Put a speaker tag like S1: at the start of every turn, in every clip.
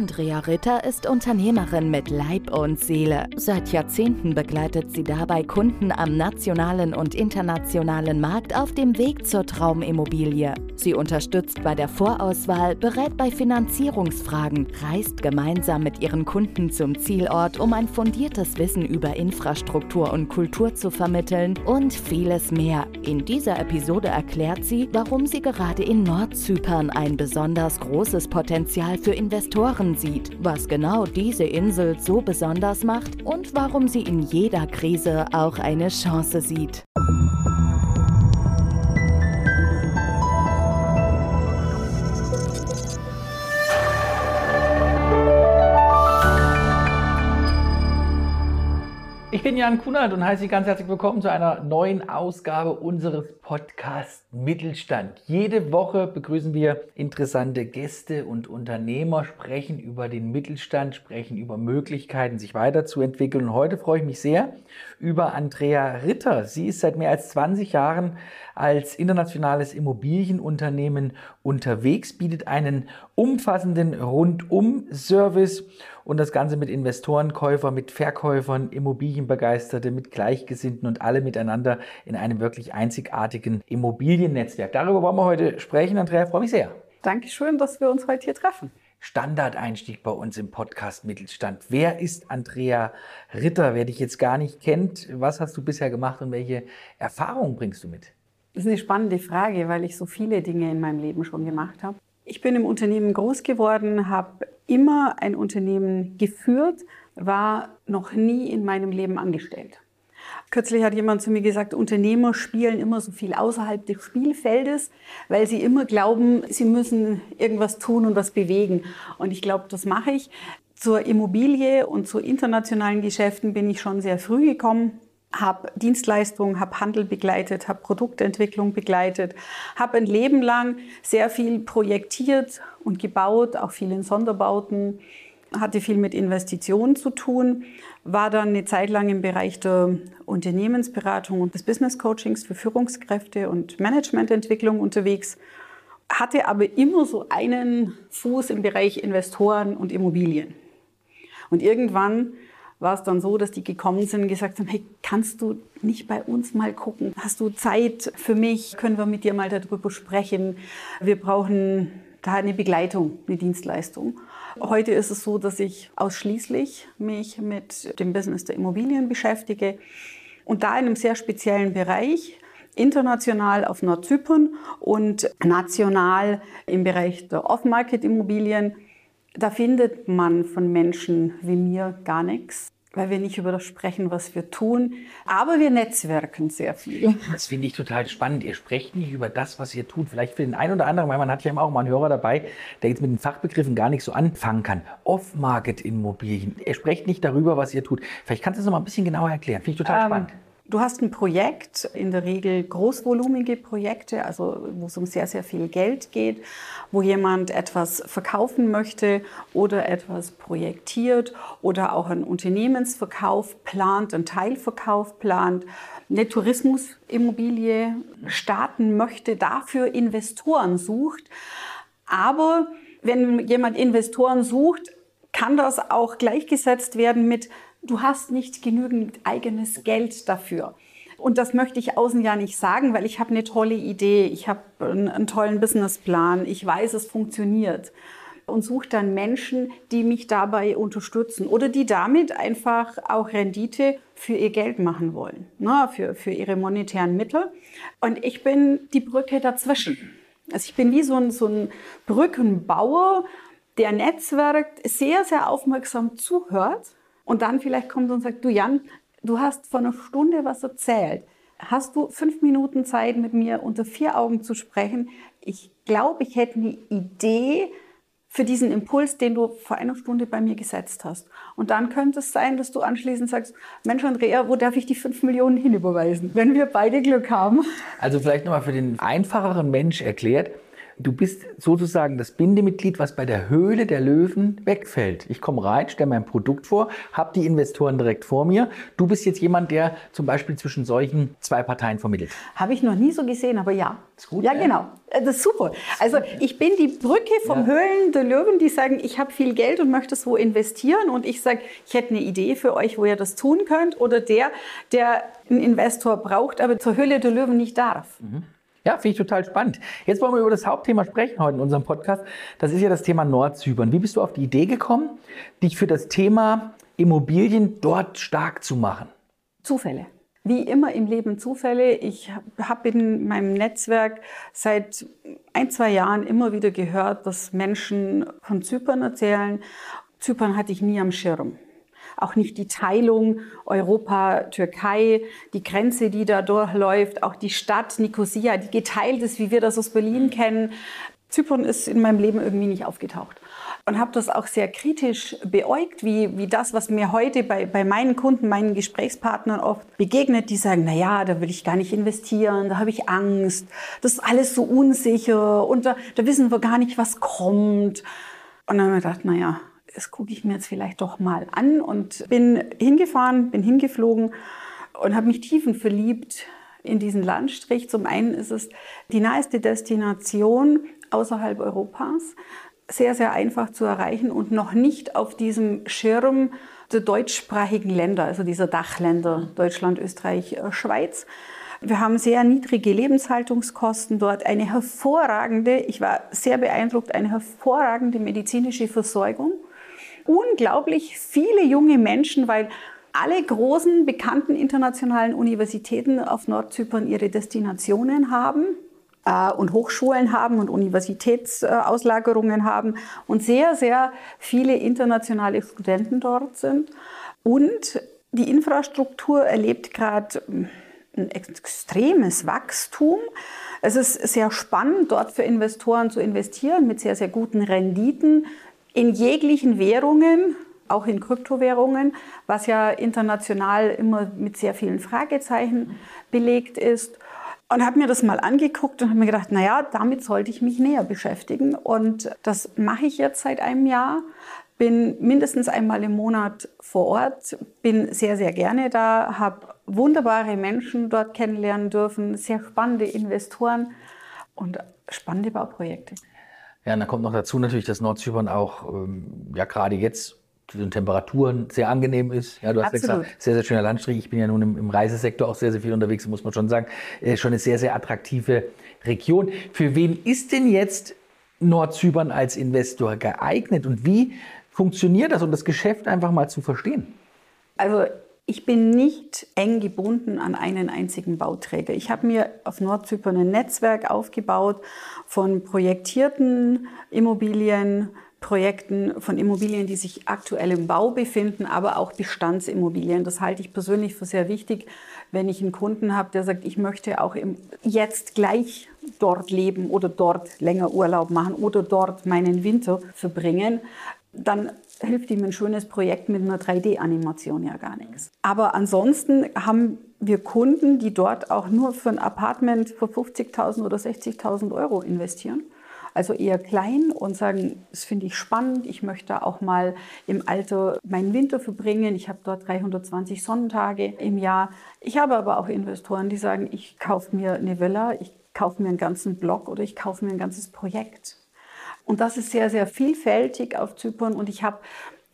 S1: Andrea Ritter ist Unternehmerin mit Leib und Seele. Seit Jahrzehnten begleitet sie dabei Kunden am nationalen und internationalen Markt auf dem Weg zur Traumimmobilie. Sie unterstützt bei der Vorauswahl, berät bei Finanzierungsfragen, reist gemeinsam mit ihren Kunden zum Zielort, um ein fundiertes Wissen über Infrastruktur und Kultur zu vermitteln und vieles mehr. In dieser Episode erklärt sie, warum sie gerade in Nordzypern ein besonders großes Potenzial für Investoren sieht, was genau diese Insel so besonders macht und warum sie in jeder Krise auch eine Chance sieht.
S2: Ich bin Jan Kunert und heiße Sie ganz herzlich willkommen zu einer neuen Ausgabe unseres Podcasts Mittelstand. Jede Woche begrüßen wir interessante Gäste und Unternehmer, sprechen über den Mittelstand, sprechen über Möglichkeiten, sich weiterzuentwickeln. Und heute freue ich mich sehr über Andrea Ritter. Sie ist seit mehr als 20 Jahren als internationales Immobilienunternehmen unterwegs, bietet einen umfassenden Rundum-Service und das Ganze mit Investoren, Käufer, mit Verkäufern, Immobilienbegeisterte, mit Gleichgesinnten und alle miteinander in einem wirklich einzigartigen Immobiliennetzwerk. Darüber wollen wir heute sprechen. Andrea, freue mich sehr.
S3: Dankeschön, dass wir uns heute hier treffen.
S2: Standardeinstieg bei uns im Podcast Mittelstand. Wer ist Andrea Ritter? Wer dich jetzt gar nicht kennt, was hast du bisher gemacht und welche Erfahrungen bringst du mit?
S3: Das ist eine spannende Frage, weil ich so viele Dinge in meinem Leben schon gemacht habe. Ich bin im Unternehmen groß geworden, habe immer ein Unternehmen geführt, war noch nie in meinem Leben angestellt. Kürzlich hat jemand zu mir gesagt, Unternehmer spielen immer so viel außerhalb des Spielfeldes, weil sie immer glauben, sie müssen irgendwas tun und was bewegen. Und ich glaube, das mache ich. Zur Immobilie und zu internationalen Geschäften bin ich schon sehr früh gekommen habe Dienstleistungen, habe Handel begleitet, habe Produktentwicklung begleitet, habe ein Leben lang sehr viel projektiert und gebaut, auch viel in Sonderbauten, hatte viel mit Investitionen zu tun, war dann eine Zeit lang im Bereich der Unternehmensberatung und des Business Coachings für Führungskräfte und Managemententwicklung unterwegs, hatte aber immer so einen Fuß im Bereich Investoren und Immobilien. Und irgendwann war es dann so, dass die gekommen sind und gesagt haben, hey, kannst du nicht bei uns mal gucken? Hast du Zeit für mich? Können wir mit dir mal darüber sprechen? Wir brauchen da eine Begleitung, eine Dienstleistung. Heute ist es so, dass ich ausschließlich mich mit dem Business der Immobilien beschäftige und da in einem sehr speziellen Bereich, international auf Nordzypern und national im Bereich der Off-Market-Immobilien. Da findet man von Menschen wie mir gar nichts weil wir nicht über das sprechen, was wir tun. Aber wir netzwerken sehr viel.
S2: Das finde ich total spannend. Ihr sprecht nicht über das, was ihr tut. Vielleicht für den einen oder anderen, weil man hat ja immer auch mal einen Hörer dabei, der jetzt mit den Fachbegriffen gar nicht so anfangen kann. Off-Market-Immobilien. Ihr sprecht nicht darüber, was ihr tut. Vielleicht kannst du das noch mal ein bisschen genauer erklären. Finde ich total ähm, spannend.
S3: Du hast ein Projekt, in der Regel großvolumige Projekte, also wo es um sehr, sehr viel Geld geht, wo jemand etwas verkaufen möchte oder etwas projektiert oder auch einen Unternehmensverkauf plant, einen Teilverkauf plant, eine Tourismusimmobilie starten möchte, dafür Investoren sucht. Aber wenn jemand Investoren sucht, kann das auch gleichgesetzt werden mit du hast nicht genügend eigenes Geld dafür. Und das möchte ich außen ja nicht sagen, weil ich habe eine tolle Idee, ich habe einen, einen tollen Businessplan, ich weiß, es funktioniert. Und suche dann Menschen, die mich dabei unterstützen oder die damit einfach auch Rendite für ihr Geld machen wollen, ne, für, für ihre monetären Mittel. Und ich bin die Brücke dazwischen. Also ich bin wie so ein, so ein Brückenbauer, der Netzwerk sehr, sehr aufmerksam zuhört und dann vielleicht kommt und sagt, du Jan, du hast vor einer Stunde was erzählt. Hast du fünf Minuten Zeit, mit mir unter vier Augen zu sprechen? Ich glaube, ich hätte eine Idee für diesen Impuls, den du vor einer Stunde bei mir gesetzt hast. Und dann könnte es sein, dass du anschließend sagst, Mensch Andrea, wo darf ich die fünf Millionen hinüberweisen, wenn wir beide Glück haben?
S2: Also vielleicht nochmal für den einfacheren Mensch erklärt, du bist sozusagen das Bindemitglied, was bei der Höhle der Löwen wegfällt. Ich komme rein, stelle mein Produkt vor, habe die Investoren direkt vor mir. Du bist jetzt jemand, der zum Beispiel zwischen solchen zwei Parteien vermittelt.
S3: Habe ich noch nie so gesehen, aber ja.
S2: Ist gut,
S3: ja,
S2: ja.
S3: genau. Äh, Das ist super. Also ich bin die Brücke vom
S2: Ja.
S3: Höhlen der Löwen, die sagen, ich habe viel Geld und möchte es wo investieren. Und ich sage, ich hätte eine Idee für euch, wo ihr das tun könnt. Oder der, der einen Investor braucht, aber zur Höhle der Löwen nicht darf.
S2: Ja, finde ich total spannend. Jetzt wollen wir über das Hauptthema sprechen heute in unserem Podcast. Das ist ja das Thema Nordzypern. Wie bist du auf die Idee gekommen, dich für das Thema Immobilien dort stark zu machen?
S3: Zufälle. Wie immer im Leben Zufälle. Ich habe in meinem Netzwerk seit ein, zwei Jahren immer wieder gehört, dass Menschen von Zypern erzählen. Zypern hatte ich nie am Schirm. Auch nicht die Teilung Europa-Türkei, die Grenze, die da durchläuft, auch die Stadt Nicosia, die geteilt ist, wie wir das aus Berlin kennen. Zypern ist in meinem Leben irgendwie nicht aufgetaucht und habe das auch sehr kritisch beäugt, wie, wie das, was mir heute bei, bei meinen Kunden, meinen Gesprächspartnern oft begegnet, die sagen, na ja, da will ich gar nicht investieren, da habe ich Angst, das ist alles so unsicher und da, da wissen wir gar nicht, was kommt. Und dann habe ich gedacht, na ja, das gucke ich mir jetzt vielleicht doch mal an und bin hingefahren, bin hingeflogen und habe mich tiefen verliebt in diesen Landstrich. Zum einen ist es die naheste Destination außerhalb Europas, sehr, sehr einfach zu erreichen und noch nicht auf diesem Schirm der deutschsprachigen Länder, also dieser Dachländer, Deutschland, Österreich, äh, Schweiz. Wir haben sehr niedrige Lebenshaltungskosten dort, eine hervorragende, ich war sehr beeindruckt, eine hervorragende medizinische Versorgung. Unglaublich viele junge Menschen, weil alle großen bekannten internationalen Universitäten auf Nordzypern ihre Destinationen haben äh, und Hochschulen haben und Universitätsauslagerungen haben und sehr, sehr viele internationale Studenten dort sind. Und die Infrastruktur erlebt gerade ein extremes Wachstum. Es ist sehr spannend, dort für Investoren zu investieren mit sehr, sehr guten Renditen in jeglichen Währungen, auch in Kryptowährungen, was ja international immer mit sehr vielen Fragezeichen belegt ist. Und habe mir das mal angeguckt und habe mir gedacht, naja, damit sollte ich mich näher beschäftigen. Und das mache ich jetzt seit einem Jahr. Bin mindestens einmal im Monat vor Ort, bin sehr, sehr gerne da, habe wunderbare Menschen dort kennenlernen dürfen, sehr spannende Investoren und spannende Bauprojekte.
S2: Ja, und dann kommt noch dazu natürlich, dass Nordzypern auch ähm, ja gerade jetzt zu den Temperaturen sehr angenehm ist. Ja, du hast ja
S3: Absolut.
S2: gesagt, sehr, sehr schöner Landstrich. Ich bin ja nun im, im Reisesektor auch sehr, sehr viel unterwegs, muss man schon sagen. Äh, schon eine sehr, sehr attraktive Region. Für wen ist denn jetzt Nordzypern als Investor geeignet und wie funktioniert das, um das Geschäft einfach mal zu verstehen?
S3: Also ich bin nicht eng gebunden an einen einzigen Bauträger. Ich habe mir auf Nordzypern ein Netzwerk aufgebaut von projektierten Immobilien, Projekten von Immobilien, die sich aktuell im Bau befinden, aber auch Bestandsimmobilien. Das halte ich persönlich für sehr wichtig, wenn ich einen Kunden habe, der sagt, ich möchte auch im, jetzt gleich dort leben oder dort länger Urlaub machen oder dort meinen Winter verbringen, dann hilft ihm ein schönes Projekt mit einer 3D-Animation ja gar nichts. Aber ansonsten haben wir Kunden, die dort auch nur für ein Apartment für 50.000 oder 60.000 Euro investieren. Also eher klein und sagen, das finde ich spannend, ich möchte auch mal im Alter meinen Winter verbringen. Ich habe dort 320 Sonnentage im Jahr. Ich habe aber auch Investoren, die sagen, ich kaufe mir eine Villa, ich kaufe mir einen ganzen Block oder ich kaufe mir ein ganzes Projekt. Und das ist sehr, sehr vielfältig auf Zypern. Und ich habe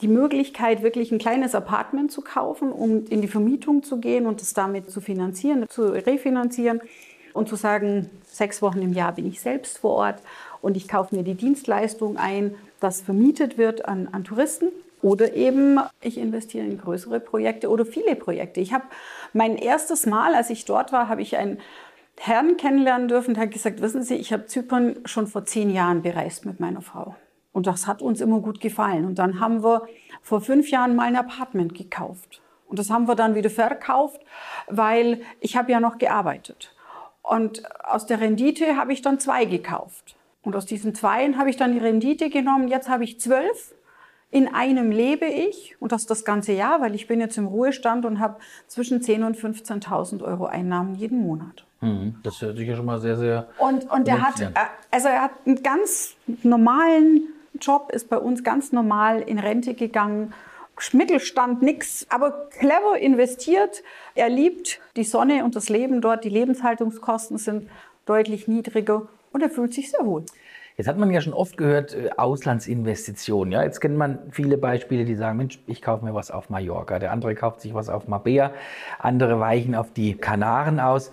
S3: die Möglichkeit, wirklich ein kleines Apartment zu kaufen, um in die Vermietung zu gehen und das damit zu finanzieren, zu refinanzieren und zu sagen, sechs Wochen im Jahr bin ich selbst vor Ort und ich kaufe mir die Dienstleistung ein, das vermietet wird an, an Touristen. Oder eben, ich investiere in größere Projekte oder viele Projekte. Ich habe mein erstes Mal, als ich dort war, habe ich einen Herrn kennenlernen dürfen, der hat gesagt, wissen Sie, ich habe Zypern schon vor zehn Jahren bereist mit meiner Frau. Und das hat uns immer gut gefallen. Und dann haben wir vor fünf Jahren mal ein Apartment gekauft. Und das haben wir dann wieder verkauft, weil ich habe ja noch gearbeitet. Und aus der Rendite habe ich dann zwei gekauft. Und aus diesen zweien habe ich dann die Rendite genommen. Jetzt habe ich zwölf. In einem lebe ich und das das ganze Jahr, weil ich bin jetzt im Ruhestand und habe zwischen 10.000 und 15.000 Euro Einnahmen jeden Monat.
S2: Mhm. Das hört sich ja schon mal sehr, sehr.
S3: Und, und er hat, also er hat einen ganz normalen Job, ist bei uns ganz normal in Rente gegangen. Mittelstand, nix, aber clever investiert. Er liebt die Sonne und das Leben dort. Die Lebenshaltungskosten sind deutlich niedriger und er fühlt sich sehr wohl.
S2: Jetzt hat man ja schon oft gehört, äh, Auslandsinvestitionen. Ja, jetzt kennt man viele Beispiele, die sagen, Mensch, ich kaufe mir was auf Mallorca. Der andere kauft sich was auf Mabea. Andere weichen auf die Kanaren aus.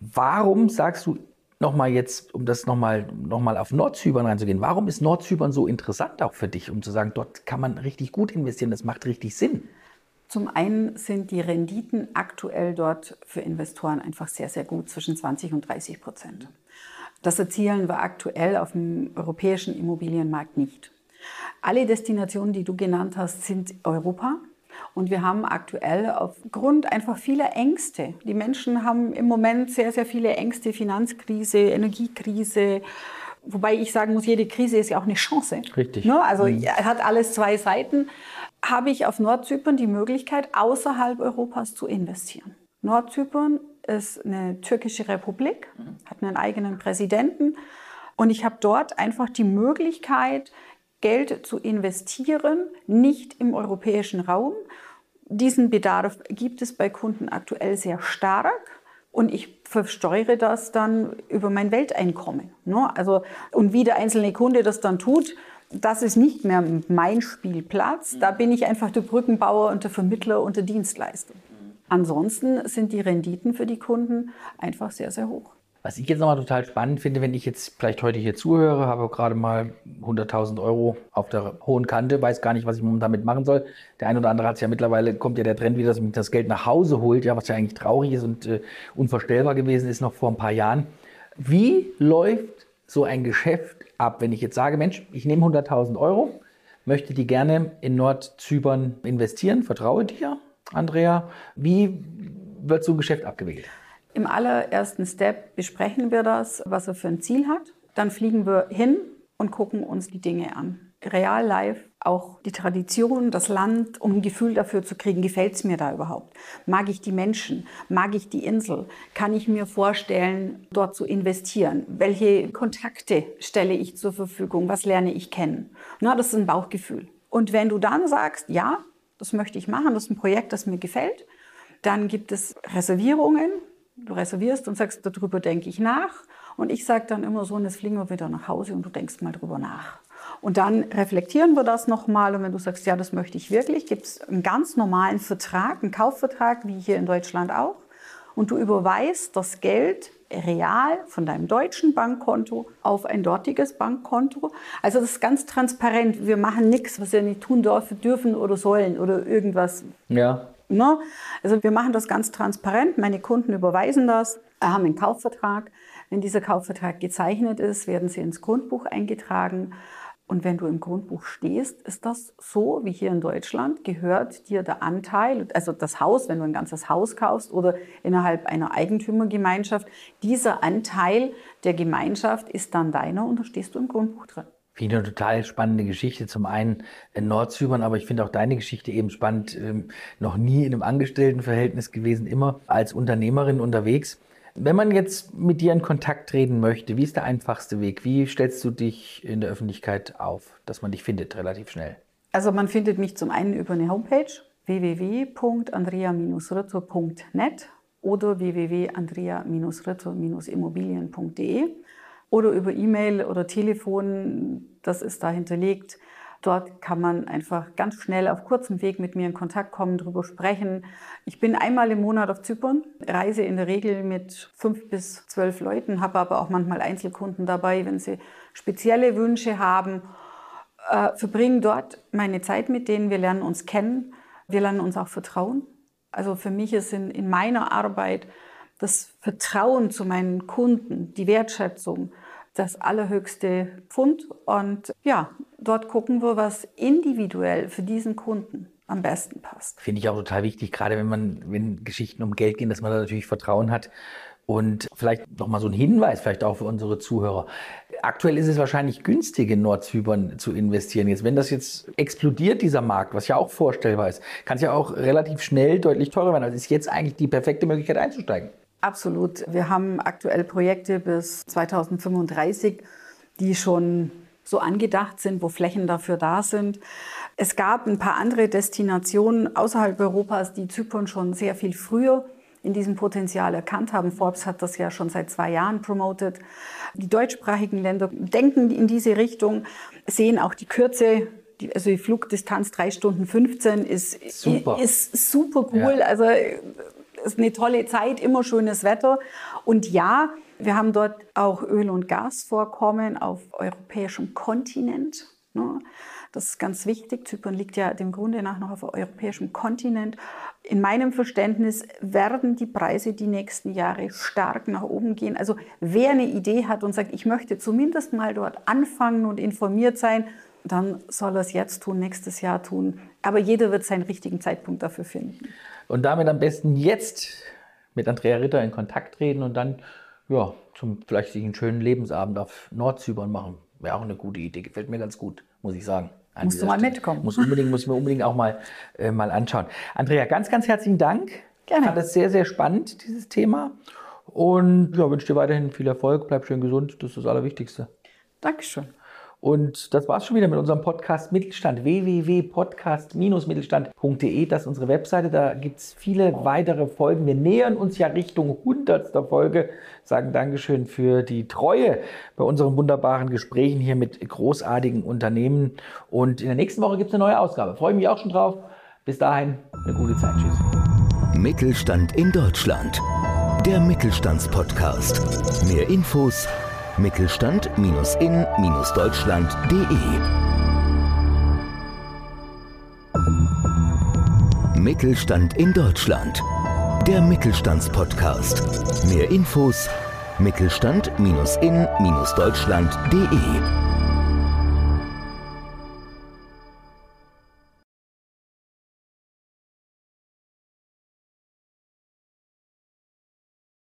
S2: Warum sagst du nochmal jetzt, um das nochmal noch mal auf Nordzypern reinzugehen, warum ist Nordzypern so interessant auch für dich, um zu sagen, dort kann man richtig gut investieren, das macht richtig Sinn?
S3: Zum einen sind die Renditen aktuell dort für Investoren einfach sehr, sehr gut, zwischen 20 und 30 Prozent. Das erzielen wir aktuell auf dem europäischen Immobilienmarkt nicht. Alle Destinationen, die du genannt hast, sind Europa. Und wir haben aktuell aufgrund einfach vieler Ängste, die Menschen haben im Moment sehr, sehr viele Ängste, Finanzkrise, Energiekrise, wobei ich sagen muss, jede Krise ist ja auch eine Chance.
S2: Richtig.
S3: Ne? Also mhm. hat alles zwei Seiten. Habe ich auf Nordzypern die Möglichkeit, außerhalb Europas zu investieren. Nordzypern ist eine türkische Republik, hat einen eigenen Präsidenten und ich habe dort einfach die Möglichkeit, Geld zu investieren, nicht im europäischen Raum. Diesen Bedarf gibt es bei Kunden aktuell sehr stark und ich versteuere das dann über mein Welteinkommen. Ne? Also, und wie der einzelne Kunde das dann tut, das ist nicht mehr mein Spielplatz. Da bin ich einfach der Brückenbauer und der Vermittler und der Dienstleister. Ansonsten sind die Renditen für die Kunden einfach sehr, sehr hoch.
S2: Was ich jetzt nochmal total spannend finde, wenn ich jetzt vielleicht heute hier zuhöre, habe gerade mal 100.000 Euro auf der hohen Kante, weiß gar nicht, was ich damit machen soll. Der eine oder andere hat es ja mittlerweile, kommt ja der Trend wieder, dass man das Geld nach Hause holt, ja, was ja eigentlich traurig ist und äh, unvorstellbar gewesen ist noch vor ein paar Jahren. Wie läuft so ein Geschäft ab, wenn ich jetzt sage, Mensch, ich nehme 100.000 Euro, möchte die gerne in Nordzypern investieren, vertraue dir, Andrea. Wie wird so ein Geschäft abgewickelt?
S3: Im allerersten Step besprechen wir das, was er für ein Ziel hat. Dann fliegen wir hin und gucken uns die Dinge an. Real live auch die Tradition, das Land, um ein Gefühl dafür zu kriegen, gefällt es mir da überhaupt? Mag ich die Menschen? Mag ich die Insel? Kann ich mir vorstellen, dort zu investieren? Welche Kontakte stelle ich zur Verfügung? Was lerne ich kennen? Na, das ist ein Bauchgefühl. Und wenn du dann sagst, ja, das möchte ich machen, das ist ein Projekt, das mir gefällt. Dann gibt es Reservierungen. Du reservierst und sagst, darüber denke ich nach. Und ich sage dann immer so, und jetzt fliegen wir wieder nach Hause und du denkst mal drüber nach. Und dann reflektieren wir das nochmal. Und wenn du sagst, ja, das möchte ich wirklich, gibt es einen ganz normalen Vertrag, einen Kaufvertrag, wie hier in Deutschland auch. Und du überweist das Geld real von deinem deutschen Bankkonto auf ein dortiges Bankkonto. Also das ist ganz transparent. Wir machen nichts, was wir nicht tun dürfen oder sollen oder irgendwas.
S2: Ja.
S3: Ne? Also wir machen das ganz transparent. Meine Kunden überweisen das, haben einen Kaufvertrag. Wenn dieser Kaufvertrag gezeichnet ist, werden sie ins Grundbuch eingetragen. Und wenn du im Grundbuch stehst, ist das so, wie hier in Deutschland, gehört dir der Anteil, also das Haus, wenn du ein ganzes Haus kaufst oder innerhalb einer Eigentümergemeinschaft, dieser Anteil der Gemeinschaft ist dann deiner und da stehst du im Grundbuch drin.
S2: Finde eine total spannende Geschichte. Zum einen in Nordzypern, aber ich finde auch deine Geschichte eben spannend. Ähm, noch nie in einem Angestelltenverhältnis gewesen, immer als Unternehmerin unterwegs. Wenn man jetzt mit dir in Kontakt treten möchte, wie ist der einfachste Weg? Wie stellst du dich in der Öffentlichkeit auf, dass man dich findet relativ schnell?
S3: Also man findet mich zum einen über eine Homepage www.andrea-ritter.net oder www.andrea-ritter-immobilien.de oder über E-Mail oder Telefon, das ist da hinterlegt. Dort kann man einfach ganz schnell auf kurzem Weg mit mir in Kontakt kommen, darüber sprechen. Ich bin einmal im Monat auf Zypern, reise in der Regel mit fünf bis zwölf Leuten, habe aber auch manchmal Einzelkunden dabei, wenn sie spezielle Wünsche haben. Äh, verbringe dort meine Zeit mit denen, wir lernen uns kennen, wir lernen uns auch vertrauen. Also für mich ist in, in meiner Arbeit das Vertrauen zu meinen Kunden, die Wertschätzung, das allerhöchste Pfund. Und ja, dort gucken wir, was individuell für diesen Kunden am besten passt.
S2: Finde ich auch total wichtig, gerade wenn man, wenn Geschichten um Geld gehen, dass man da natürlich Vertrauen hat. Und vielleicht nochmal so ein Hinweis, vielleicht auch für unsere Zuhörer. Aktuell ist es wahrscheinlich günstig, in Nordzypern zu investieren. Jetzt, wenn das jetzt explodiert, dieser Markt, was ja auch vorstellbar ist, kann es ja auch relativ schnell deutlich teurer werden. Also ist jetzt eigentlich die perfekte Möglichkeit einzusteigen.
S3: Absolut. Wir haben aktuell Projekte bis 2035, die schon so angedacht sind, wo Flächen dafür da sind. Es gab ein paar andere Destinationen außerhalb Europas, die Zypern schon sehr viel früher in diesem Potenzial erkannt haben. Forbes hat das ja schon seit zwei Jahren promotet. Die deutschsprachigen Länder denken in diese Richtung, sehen auch die Kürze also die Flugdistanz 3 Stunden 15 ist super, ist super cool. Ja. Also ist eine tolle Zeit, immer schönes Wetter. Und ja, wir haben dort auch Öl- und Gasvorkommen auf europäischem Kontinent. Ne? Das ist ganz wichtig. Zypern liegt ja dem Grunde nach noch auf europäischem Kontinent. In meinem Verständnis werden die Preise die nächsten Jahre stark nach oben gehen. Also wer eine Idee hat und sagt, ich möchte zumindest mal dort anfangen und informiert sein, dann soll er es jetzt tun, nächstes Jahr tun. Aber jeder wird seinen richtigen Zeitpunkt dafür finden.
S2: Und damit am besten jetzt mit Andrea Ritter in Kontakt treten und dann ja, zum vielleicht sich einen schönen Lebensabend auf Nordzypern machen. Wäre auch eine gute Idee. Gefällt mir ganz gut, muss ich sagen.
S3: Musst du mal Stelle. mitkommen.
S2: Muss, unbedingt, muss ich mir unbedingt auch mal, äh, mal anschauen. Andrea, ganz, ganz herzlichen Dank.
S3: Gerne. Ich
S2: fand das sehr, sehr spannend, dieses Thema. Und ja, wünsche dir weiterhin viel Erfolg. Bleib schön gesund. Das ist das Allerwichtigste.
S3: Dankeschön.
S2: Und das war's schon wieder mit unserem Podcast Mittelstand. www.podcast-mittelstand.de, das ist unsere Webseite. Da gibt's viele weitere Folgen. Wir nähern uns ja Richtung 100. Folge. Sagen Dankeschön für die Treue bei unseren wunderbaren Gesprächen hier mit großartigen Unternehmen. Und in der nächsten Woche gibt's eine neue Ausgabe. Freue mich auch schon drauf. Bis dahin, eine gute Zeit. Tschüss.
S4: Mittelstand in Deutschland. Der Mittelstandspodcast. Mehr Infos mittelstand-in-deutschland.de Mittelstand in Deutschland. Der Mittelstandspodcast. Mehr Infos mittelstand-in-deutschland.de